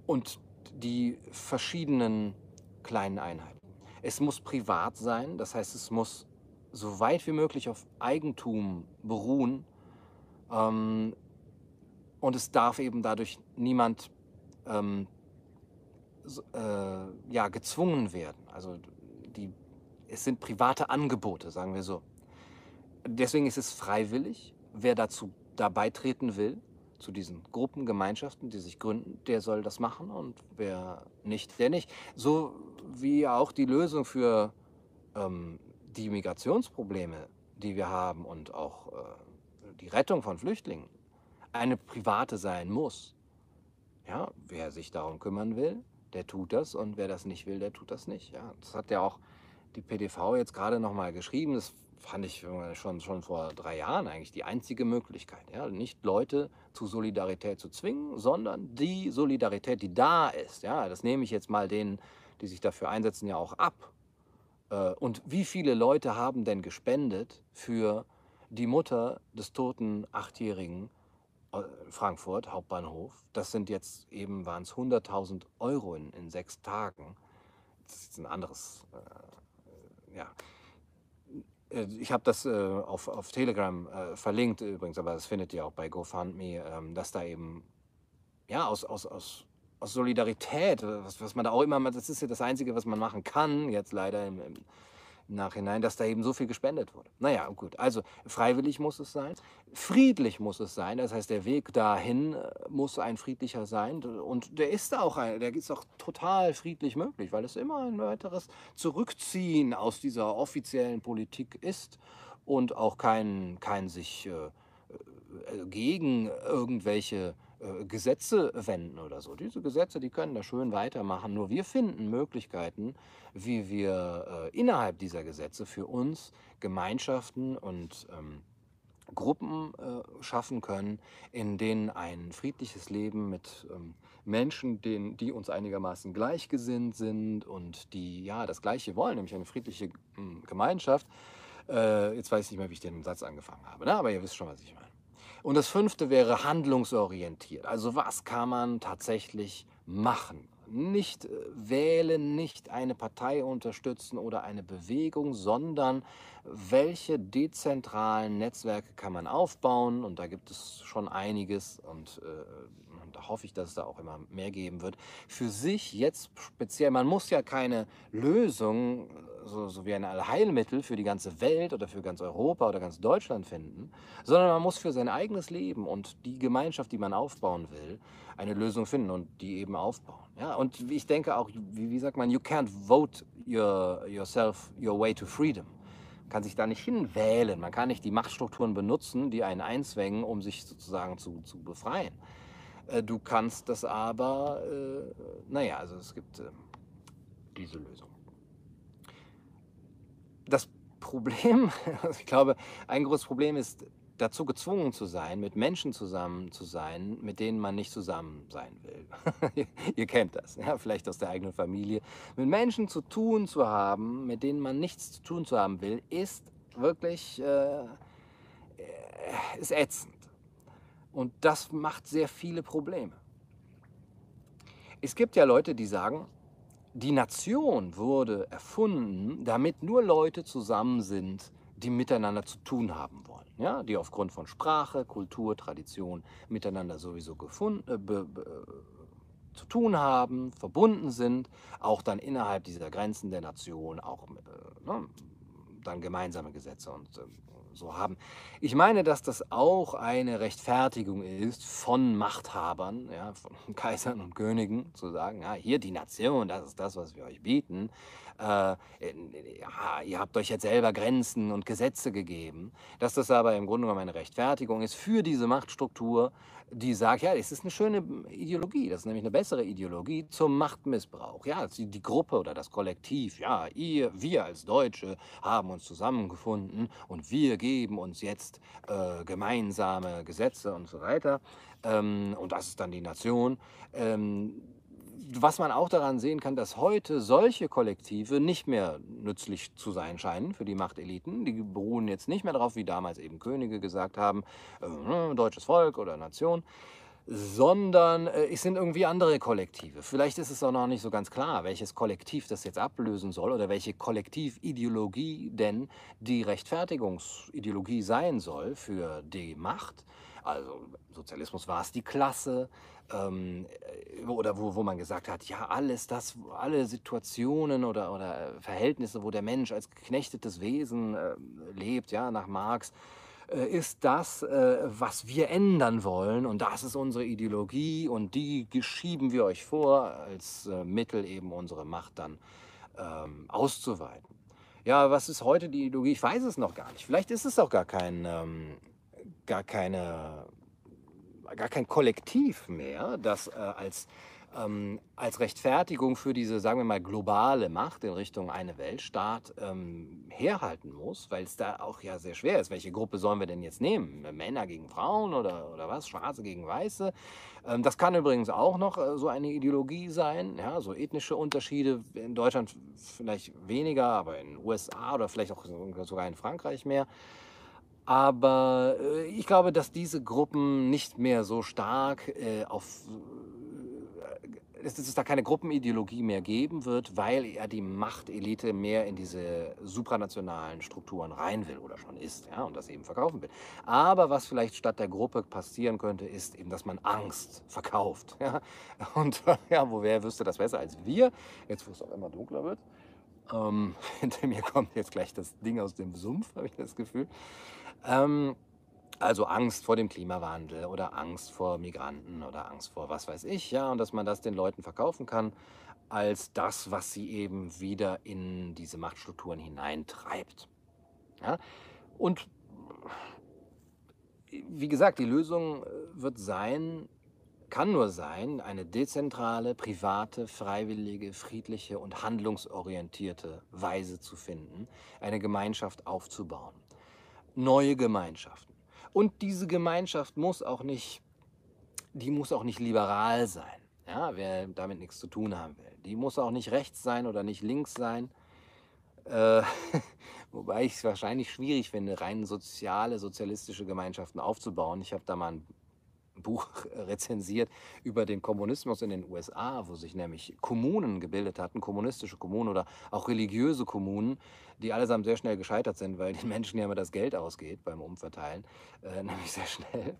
Speaker 1: und die verschiedenen kleinen Einheiten. Es muss privat sein, das heißt, es muss so weit wie möglich auf Eigentum beruhen ähm, und es darf eben dadurch niemand ähm, äh, ja, gezwungen werden. Also die, es sind private Angebote, sagen wir so. Deswegen ist es freiwillig, wer dazu da beitreten will zu diesen Gruppen, Gemeinschaften, die sich gründen, der soll das machen und wer nicht, der nicht. So wie auch die Lösung für ähm, die Migrationsprobleme, die wir haben und auch äh, die Rettung von Flüchtlingen eine private sein muss. Ja, wer sich darum kümmern will, der tut das und wer das nicht will, der tut das nicht. Ja, das hat ja auch die PDV jetzt gerade noch mal geschrieben. Das fand ich schon, schon vor drei Jahren eigentlich die einzige Möglichkeit. Ja? Nicht Leute zu Solidarität zu zwingen, sondern die Solidarität, die da ist. Ja? Das nehme ich jetzt mal denen, die sich dafür einsetzen, ja auch ab. Äh, und wie viele Leute haben denn gespendet für die Mutter des toten Achtjährigen äh, Frankfurt, Hauptbahnhof? Das sind jetzt eben, waren es 100.000 Euro in, in sechs Tagen. Das ist ein anderes, äh, ja äh, ich habe das äh, auf, auf Telegram äh, verlinkt übrigens, aber das findet ihr auch bei GoFundMe, ähm, dass da eben ja aus, aus, aus, aus Solidarität, was, was man da auch immer, das ist ja das Einzige, was man machen kann, jetzt leider im, im Nachhinein, dass da eben so viel gespendet wurde. Naja, gut, also freiwillig muss es sein, friedlich muss es sein, das heißt, der Weg dahin muss ein friedlicher sein. Und der ist auch, ein, der ist auch total friedlich möglich, weil es immer ein weiteres Zurückziehen aus dieser offiziellen Politik ist und auch kein, kein sich äh, äh gegen irgendwelche äh, Gesetze wenden oder so. Diese Gesetze, die können da schön weitermachen. Nur wir finden Möglichkeiten, wie wir äh, innerhalb dieser Gesetze für uns Gemeinschaften und ähm, Gruppen äh, schaffen können, in denen ein friedliches Leben mit ähm, Menschen, denen, die uns einigermaßen gleichgesinnt sind und die ja das Gleiche wollen, nämlich eine friedliche ähm, Gemeinschaft. Äh, jetzt weiß ich nicht mehr, wie ich den Satz angefangen habe, ne? aber ihr wisst schon, was ich meine. Und das fünfte wäre handlungsorientiert. Also was kann man tatsächlich machen? Nicht äh, wählen, nicht eine Partei unterstützen oder eine Bewegung, sondern welche dezentralen Netzwerke kann man aufbauen? Und da gibt es schon einiges und äh, da hoffe ich, dass es da auch immer mehr geben wird. Für sich jetzt speziell, man muss ja keine Lösung, so, so wie ein Allheilmittel für die ganze Welt oder für ganz Europa oder ganz Deutschland finden, sondern man muss für sein eigenes Leben und die Gemeinschaft, die man aufbauen will, eine Lösung finden und die eben aufbauen. Ja, und ich denke auch, wie, wie sagt man, you can't vote your, yourself your way to freedom kann sich da nicht hinwählen. Man kann nicht die Machtstrukturen benutzen, die einen einzwängen, um sich sozusagen zu, zu befreien. Äh, du kannst das aber, äh, naja, also es gibt äh, diese Lösung. Das Problem, ich glaube, ein großes Problem ist, dazu gezwungen zu sein, mit Menschen zusammen zu sein, mit denen man nicht zusammen sein will. Ihr kennt das, ja, vielleicht aus der eigenen Familie. Mit Menschen zu tun zu haben, mit denen man nichts zu tun zu haben will, ist wirklich äh, ist ätzend. Und das macht sehr viele Probleme. Es gibt ja Leute, die sagen, die Nation wurde erfunden, damit nur Leute zusammen sind, die miteinander zu tun haben wollen. Ja? Die aufgrund von Sprache, Kultur, Tradition miteinander sowieso gefunden, äh, be, be, äh, zu tun haben, verbunden sind, auch dann innerhalb dieser Grenzen der Nation, auch äh, ne, dann gemeinsame Gesetze und äh, so haben. Ich meine, dass das auch eine Rechtfertigung ist von Machthabern, ja, von Kaisern und Königen, zu sagen, ja, hier die Nation, das ist das, was wir euch bieten. Äh, ja, ihr habt euch jetzt selber Grenzen und Gesetze gegeben. Dass das aber im Grunde genommen eine Rechtfertigung ist für diese Machtstruktur, die sagt, ja, es ist eine schöne Ideologie, das ist nämlich eine bessere Ideologie zum Machtmissbrauch. Ja, die, die Gruppe oder das Kollektiv, ja, ihr, wir als Deutsche haben uns zusammengefunden und wir geben uns jetzt äh, gemeinsame Gesetze und so weiter. Ähm, und das ist dann die Nation. Ähm, was man auch daran sehen kann, dass heute solche Kollektive nicht mehr nützlich zu sein scheinen für die Machteliten. Die beruhen jetzt nicht mehr darauf, wie damals eben Könige gesagt haben, äh, deutsches Volk oder Nation, sondern äh, es sind irgendwie andere Kollektive. Vielleicht ist es auch noch nicht so ganz klar, welches Kollektiv das jetzt ablösen soll oder welche Kollektivideologie denn die Rechtfertigungsideologie sein soll für die Macht. Also Sozialismus war es die Klasse, ähm, äh, oder wo, wo man gesagt hat, ja, alles das, alle Situationen oder, oder Verhältnisse, wo der Mensch als geknechtetes Wesen äh, lebt, ja, nach Marx, äh, ist das, äh, was wir ändern wollen und das ist unsere Ideologie und die schieben wir euch vor als äh, Mittel eben unsere Macht dann ähm, auszuweiten. Ja, was ist heute die Ideologie? Ich weiß es noch gar nicht. Vielleicht ist es auch gar kein, ähm, gar keine gar kein Kollektiv mehr, das äh, als, ähm, als Rechtfertigung für diese, sagen wir mal, globale Macht in Richtung eine Weltstaat ähm, herhalten muss, weil es da auch ja sehr schwer ist. Welche Gruppe sollen wir denn jetzt nehmen? Männer gegen Frauen oder, oder was? Schwarze gegen Weiße? Ähm, das kann übrigens auch noch äh, so eine Ideologie sein, ja, so ethnische Unterschiede in Deutschland vielleicht weniger, aber in den USA oder vielleicht auch sogar in Frankreich mehr. Aber äh, ich glaube, dass diese Gruppen nicht mehr so stark äh, auf, dass es da keine Gruppenideologie mehr geben wird, weil ja die Machtelite mehr in diese supranationalen Strukturen rein will oder schon ist ja, und das eben verkaufen will. Aber was vielleicht statt der Gruppe passieren könnte, ist eben, dass man Angst verkauft. Ja? Und ja, woher wüsste das besser als wir? Jetzt, wo es auch immer dunkler wird. Ähm, hinter mir kommt jetzt gleich das Ding aus dem Sumpf, habe ich das Gefühl. Ähm, also Angst vor dem Klimawandel oder Angst vor Migranten oder Angst vor was weiß ich, ja, und dass man das den Leuten verkaufen kann als das, was sie eben wieder in diese Machtstrukturen hineintreibt. Ja? Und wie gesagt, die Lösung äh, wird sein, kann nur sein, eine dezentrale, private, freiwillige, friedliche und handlungsorientierte Weise zu finden, eine Gemeinschaft aufzubauen. Neue Gemeinschaften und diese Gemeinschaft muss auch nicht, die muss auch nicht liberal sein. Ja, wer damit nichts zu tun haben will. Die muss auch nicht rechts sein oder nicht links sein. Äh, wobei ich es wahrscheinlich schwierig finde, rein soziale, sozialistische Gemeinschaften aufzubauen. Ich habe da mal ein Buch rezensiert über den Kommunismus in den USA, wo sich nämlich Kommunen gebildet hatten, kommunistische Kommunen oder auch religiöse Kommunen, die allesamt sehr schnell gescheitert sind, weil den Menschen ja immer das Geld ausgeht beim Umverteilen, äh, nämlich sehr schnell.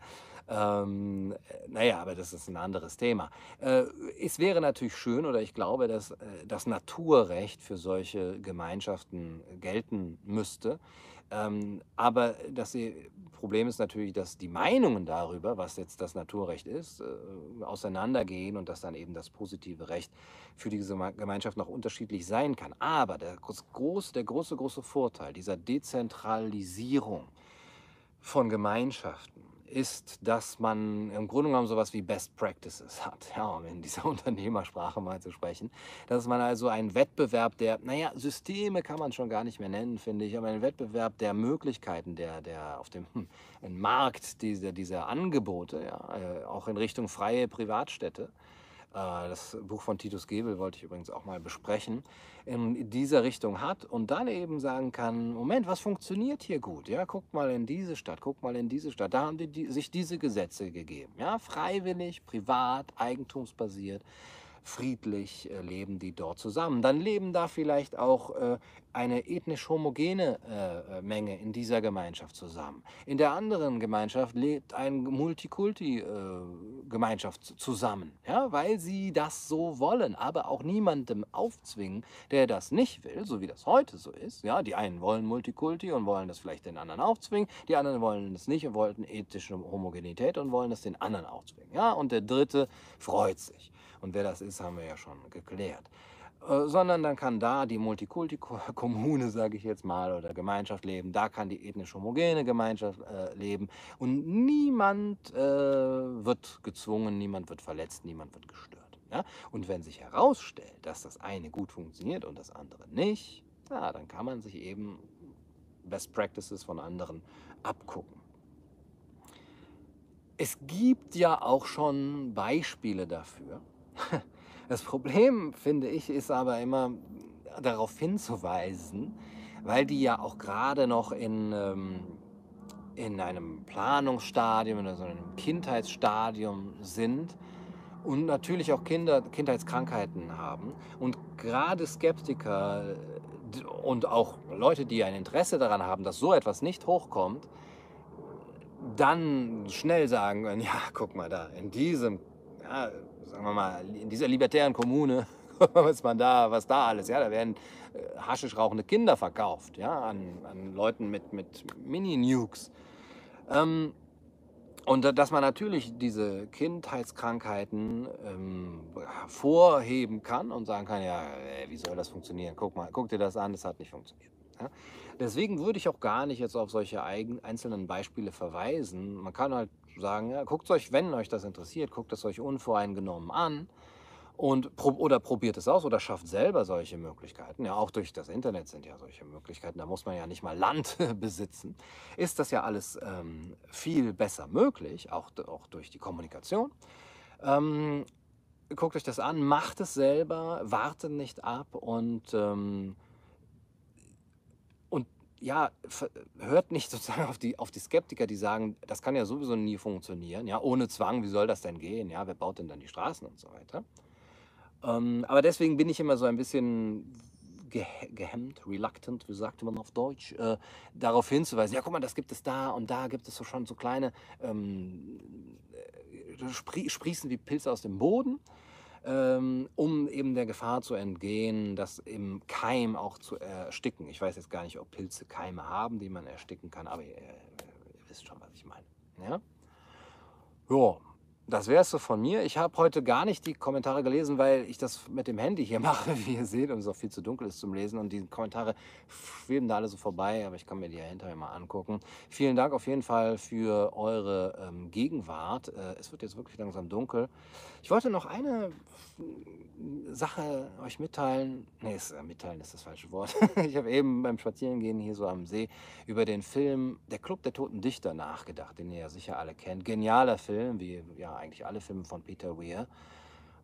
Speaker 1: Ähm, naja, aber das ist ein anderes Thema. Äh, es wäre natürlich schön oder ich glaube, dass äh, das Naturrecht für solche Gemeinschaften gelten müsste. Ähm, aber das Problem ist natürlich, dass die Meinungen darüber, was jetzt das Naturrecht ist, äh, auseinandergehen und dass dann eben das positive Recht für diese Gemeinschaft noch unterschiedlich sein kann. Aber der große, der große, große Vorteil dieser Dezentralisierung von Gemeinschaften ist, dass man im Grunde genommen sowas wie Best Practices hat, ja, um in dieser Unternehmersprache mal zu sprechen. Dass man also einen Wettbewerb der, naja, Systeme kann man schon gar nicht mehr nennen, finde ich, aber einen Wettbewerb der Möglichkeiten, der, der auf dem hm, Markt dieser, dieser Angebote, ja, äh, auch in Richtung freie Privatstädte, das Buch von Titus Gebel wollte ich übrigens auch mal besprechen, in dieser Richtung hat und dann eben sagen kann, Moment, was funktioniert hier gut? Ja, guckt mal in diese Stadt, guckt mal in diese Stadt. Da haben die, die sich diese Gesetze gegeben. Ja, freiwillig, privat, eigentumsbasiert friedlich äh, leben die dort zusammen. Dann leben da vielleicht auch äh, eine ethnisch homogene äh, Menge in dieser Gemeinschaft zusammen. In der anderen Gemeinschaft lebt eine Multikulti-Gemeinschaft zusammen, ja, weil sie das so wollen, aber auch niemandem aufzwingen, der das nicht will, so wie das heute so ist. Ja, die einen wollen Multikulti und wollen das vielleicht den anderen aufzwingen, die anderen wollen es nicht und wollten ethische Homogenität und wollen es den anderen aufzwingen. Ja, und der dritte freut sich. Und wer das ist, haben wir ja schon geklärt. Äh, sondern dann kann da die Multikulti-Kommune, sage ich jetzt mal, oder Gemeinschaft leben, da kann die ethnisch homogene Gemeinschaft äh, leben und niemand äh, wird gezwungen, niemand wird verletzt, niemand wird gestört. Ja? Und wenn sich herausstellt, dass das eine gut funktioniert und das andere nicht, ja, dann kann man sich eben Best Practices von anderen abgucken. Es gibt ja auch schon Beispiele dafür, das Problem, finde ich, ist aber immer darauf hinzuweisen, weil die ja auch gerade noch in, ähm, in einem Planungsstadium oder so einem Kindheitsstadium sind und natürlich auch Kinder Kindheitskrankheiten haben. Und gerade Skeptiker und auch Leute, die ein Interesse daran haben, dass so etwas nicht hochkommt, dann schnell sagen, ja, guck mal da, in diesem ja, sagen wir mal, in dieser libertären Kommune, was man da, was da alles, ja, da werden äh, haschisch rauchende Kinder verkauft, ja, an, an Leuten mit, mit Mini-Nukes. Ähm, und dass man natürlich diese Kindheitskrankheiten ähm, vorheben kann und sagen kann, ja, ey, wie soll das funktionieren? Guck mal, guck dir das an, das hat nicht funktioniert. Ja? Deswegen würde ich auch gar nicht jetzt auf solche eigen, einzelnen Beispiele verweisen. Man kann halt sagen, ja, guckt euch, wenn euch das interessiert, guckt es euch unvoreingenommen an und oder probiert es aus oder schafft selber solche Möglichkeiten. Ja, auch durch das Internet sind ja solche Möglichkeiten. Da muss man ja nicht mal Land besitzen. Ist das ja alles ähm, viel besser möglich, auch, auch durch die Kommunikation. Ähm, guckt euch das an, macht es selber, wartet nicht ab und ähm, ja, hört nicht sozusagen auf die, auf die Skeptiker, die sagen, das kann ja sowieso nie funktionieren, ja, ohne Zwang, wie soll das denn gehen, ja, wer baut denn dann die Straßen und so weiter. Ähm, aber deswegen bin ich immer so ein bisschen ge gehemmt, reluctant, wie sagte man auf Deutsch, äh, darauf hinzuweisen, ja guck mal, das gibt es da und da gibt es so schon so kleine ähm, äh, Sprie sprießen wie Pilze aus dem Boden, ähm, um eben der Gefahr zu entgehen, das im Keim auch zu ersticken. Ich weiß jetzt gar nicht, ob Pilze Keime haben, die man ersticken kann, aber ihr, ihr wisst schon, was ich meine. Ja? Ja, das wäre es so von mir. Ich habe heute gar nicht die Kommentare gelesen, weil ich das mit dem Handy hier mache, wie ihr seht, und es auch viel zu dunkel ist zum Lesen. Und die Kommentare schweben da alle so vorbei, aber ich kann mir die ja hinterher mal angucken. Vielen Dank auf jeden Fall für eure ähm, Gegenwart. Äh, es wird jetzt wirklich langsam dunkel. Ich wollte noch eine Sache euch mitteilen. Nee, ist, äh, mitteilen ist das falsche Wort. ich habe eben beim Spazierengehen hier so am See über den Film Der Club der Toten Dichter nachgedacht, den ihr ja sicher alle kennt. Genialer Film, wie ja eigentlich alle Filme von Peter Weir.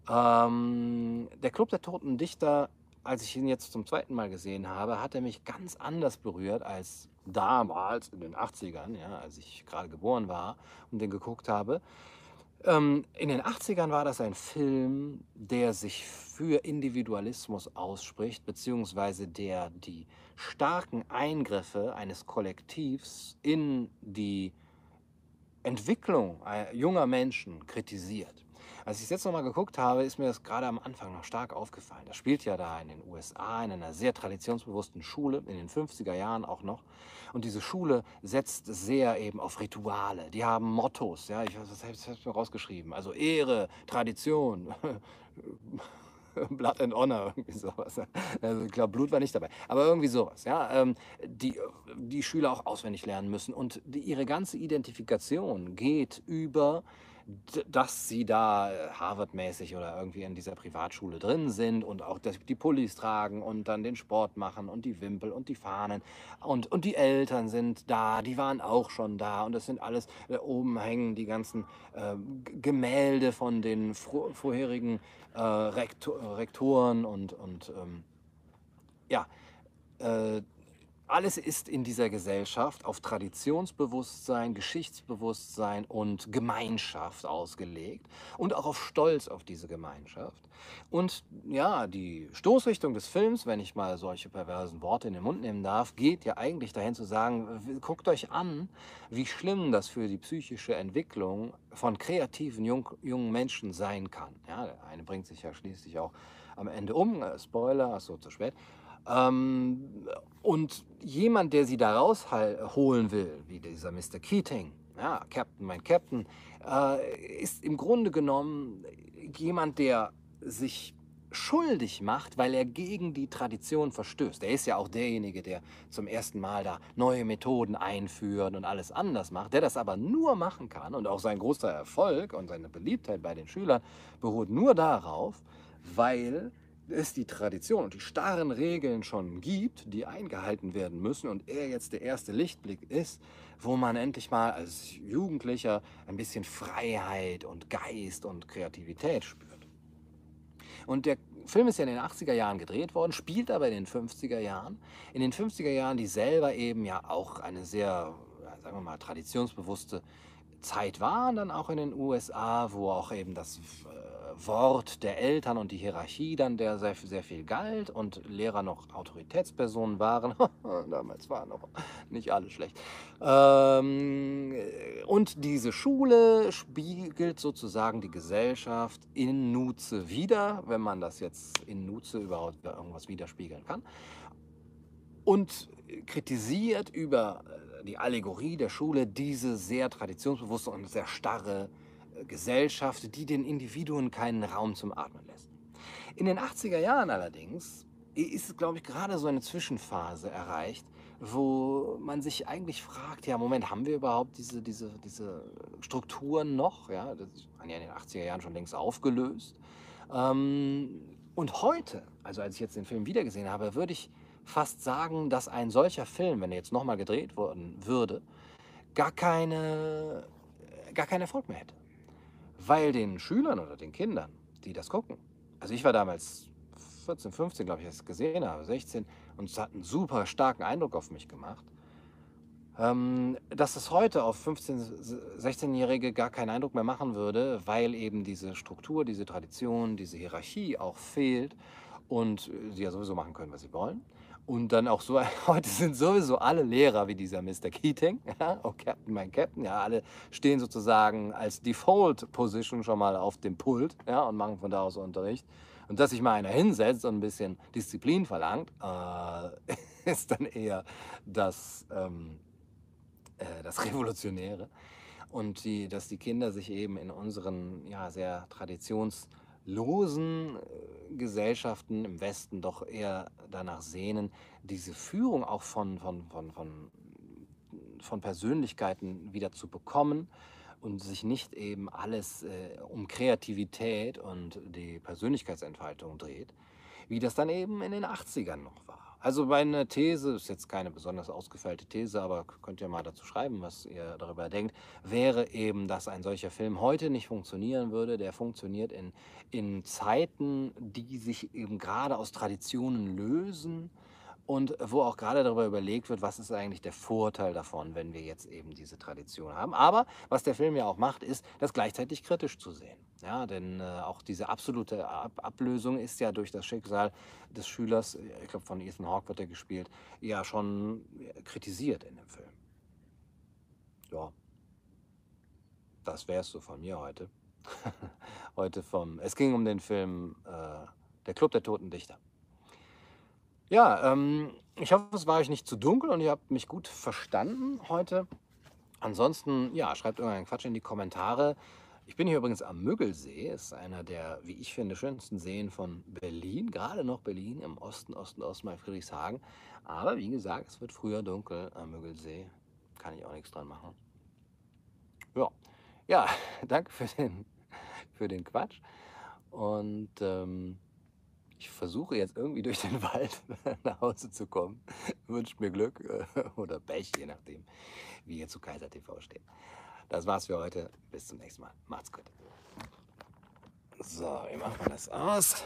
Speaker 1: Ähm, der Club der Toten Dichter, als ich ihn jetzt zum zweiten Mal gesehen habe, hat er mich ganz anders berührt als damals in den 80ern, ja, als ich gerade geboren war und den geguckt habe. Ähm, in den 80ern war das ein Film, der sich für Individualismus ausspricht, beziehungsweise der die starken Eingriffe eines Kollektivs in die Entwicklung äh, junger Menschen kritisiert. Als ich es jetzt nochmal geguckt habe, ist mir das gerade am Anfang noch stark aufgefallen. Das spielt ja da in den USA, in einer sehr traditionsbewussten Schule, in den 50er Jahren auch noch. Und diese Schule setzt sehr eben auf Rituale. Die haben Mottos, ja, ich habe ich mir rausgeschrieben. Also Ehre, Tradition, Blood and Honor, irgendwie sowas. Also ich glaube, Blut war nicht dabei. Aber irgendwie sowas, ja. Ähm, die, die Schüler auch auswendig lernen müssen. Und die, ihre ganze Identifikation geht über dass sie da äh, Harvard-mäßig oder irgendwie in dieser Privatschule drin sind und auch die Pullis tragen und dann den Sport machen und die Wimpel und die Fahnen und, und die Eltern sind da, die waren auch schon da und das sind alles, äh, oben hängen die ganzen äh, Gemälde von den vorherigen äh, Rektor, Rektoren und, und ähm, ja, äh, alles ist in dieser Gesellschaft auf Traditionsbewusstsein, Geschichtsbewusstsein und Gemeinschaft ausgelegt und auch auf Stolz auf diese Gemeinschaft. Und ja, die Stoßrichtung des Films, wenn ich mal solche perversen Worte in den Mund nehmen darf, geht ja eigentlich dahin zu sagen, guckt euch an, wie schlimm das für die psychische Entwicklung von kreativen jung, jungen Menschen sein kann. Ja, der eine bringt sich ja schließlich auch am Ende um, äh, Spoiler, so zu spät. Ähm, und jemand, der sie da rausholen will, wie dieser Mr. Keating, ja, Captain, mein Captain, äh, ist im Grunde genommen jemand, der sich schuldig macht, weil er gegen die Tradition verstößt. Er ist ja auch derjenige, der zum ersten Mal da neue Methoden einführt und alles anders macht, der das aber nur machen kann und auch sein großer Erfolg und seine Beliebtheit bei den Schülern beruht nur darauf, weil es die Tradition und die starren Regeln schon gibt, die eingehalten werden müssen und er jetzt der erste Lichtblick ist, wo man endlich mal als Jugendlicher ein bisschen Freiheit und Geist und Kreativität spürt. Und der Film ist ja in den 80er Jahren gedreht worden, spielt aber in den 50er Jahren. In den 50er Jahren, die selber eben ja auch eine sehr, sagen wir mal, traditionsbewusste Zeit waren, dann auch in den USA, wo auch eben das Wort der Eltern und die Hierarchie dann, der sehr, sehr viel galt und Lehrer noch Autoritätspersonen waren. Damals waren noch nicht alle schlecht. Ähm, und diese Schule spiegelt sozusagen die Gesellschaft in Nutze wieder, wenn man das jetzt in Nutze überhaupt irgendwas widerspiegeln kann. Und kritisiert über äh, die Allegorie der Schule diese sehr traditionsbewusste und sehr starre Gesellschaft, die den Individuen keinen Raum zum Atmen lässt. In den 80er Jahren allerdings ist, glaube ich, gerade so eine Zwischenphase erreicht, wo man sich eigentlich fragt, ja, Moment, haben wir überhaupt diese, diese, diese Strukturen noch? Ja, das waren ja in den 80er Jahren schon längst aufgelöst. Ähm, und heute, also als ich jetzt den Film wiedergesehen habe, würde ich fast sagen, dass ein solcher Film, wenn er jetzt nochmal gedreht worden würde, gar, keine, gar keinen Erfolg mehr hätte. Weil den Schülern oder den Kindern, die das gucken, also ich war damals 14, 15, glaube ich, als ich es gesehen habe, 16, und es hat einen super starken Eindruck auf mich gemacht. ähm, dass es heute auf 15-, 16-Jährige gar keinen Eindruck mehr machen würde, weil eben diese Struktur, diese Tradition, diese Hierarchie auch fehlt und sie ja sowieso machen können, was sie wollen. Und dann auch so, heute sind sowieso alle Lehrer wie dieser Mr. Keating, ja, oh Captain, mein Captain, ja, alle stehen sozusagen als Default-Position schon mal auf dem Pult, ja, und machen von da aus Unterricht. Und dass sich mal einer hinsetzt und ein bisschen Disziplin verlangt, äh, ist dann eher das, ähm, äh, das Revolutionäre. Und die, dass die Kinder sich eben in unseren ja, sehr traditionslosen äh, Gesellschaften im Westen doch eher danach sehnen, diese Führung auch von, von, von, von, von Persönlichkeiten wieder zu bekommen und sich nicht eben alles äh, um Kreativität und die Persönlichkeitsentfaltung dreht, wie das dann eben in den 80ern noch war. Also meine These, ist jetzt keine besonders ausgefeilte These, aber könnt ihr mal dazu schreiben, was ihr darüber denkt, wäre eben, dass ein solcher Film heute nicht funktionieren würde. Der funktioniert in, in Zeiten, die sich eben gerade aus Traditionen lösen und wo auch gerade darüber überlegt wird, was ist eigentlich der Vorteil davon, wenn wir jetzt eben diese Tradition haben. Aber was der Film ja auch macht, ist, das gleichzeitig kritisch zu sehen. Ja, denn äh, auch diese absolute Ab Ablösung ist ja durch das Schicksal des Schülers, ich glaube von Ethan Hawke wird er gespielt, ja schon kritisiert in dem Film. Ja, das wäre es so von mir heute. heute vom, es ging um den Film äh, Der Club der Toten Dichter. Ja, ähm, ich hoffe, es war euch nicht zu dunkel und ihr habt mich gut verstanden heute. Ansonsten, ja, schreibt irgendeinen Quatsch in die Kommentare. Ich bin hier übrigens am Müggelsee, ist einer der, wie ich finde, schönsten Seen von Berlin, gerade noch Berlin, im Osten, Osten, Osten bei Friedrichshagen. Aber wie gesagt, es wird früher dunkel am Müggelsee, kann ich auch nichts dran machen. Ja, ja danke für den, für den Quatsch und ähm, ich versuche jetzt irgendwie durch den Wald nach Hause zu kommen. Wünscht mir Glück äh, oder Pech, je nachdem, wie ihr zu Kaiser TV steht. Das war's für heute. Bis zum nächsten Mal. Macht's gut. So, wie macht man das aus?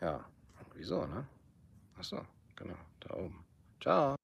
Speaker 1: Ja, wieso, ne? Achso, genau, da oben. Ciao.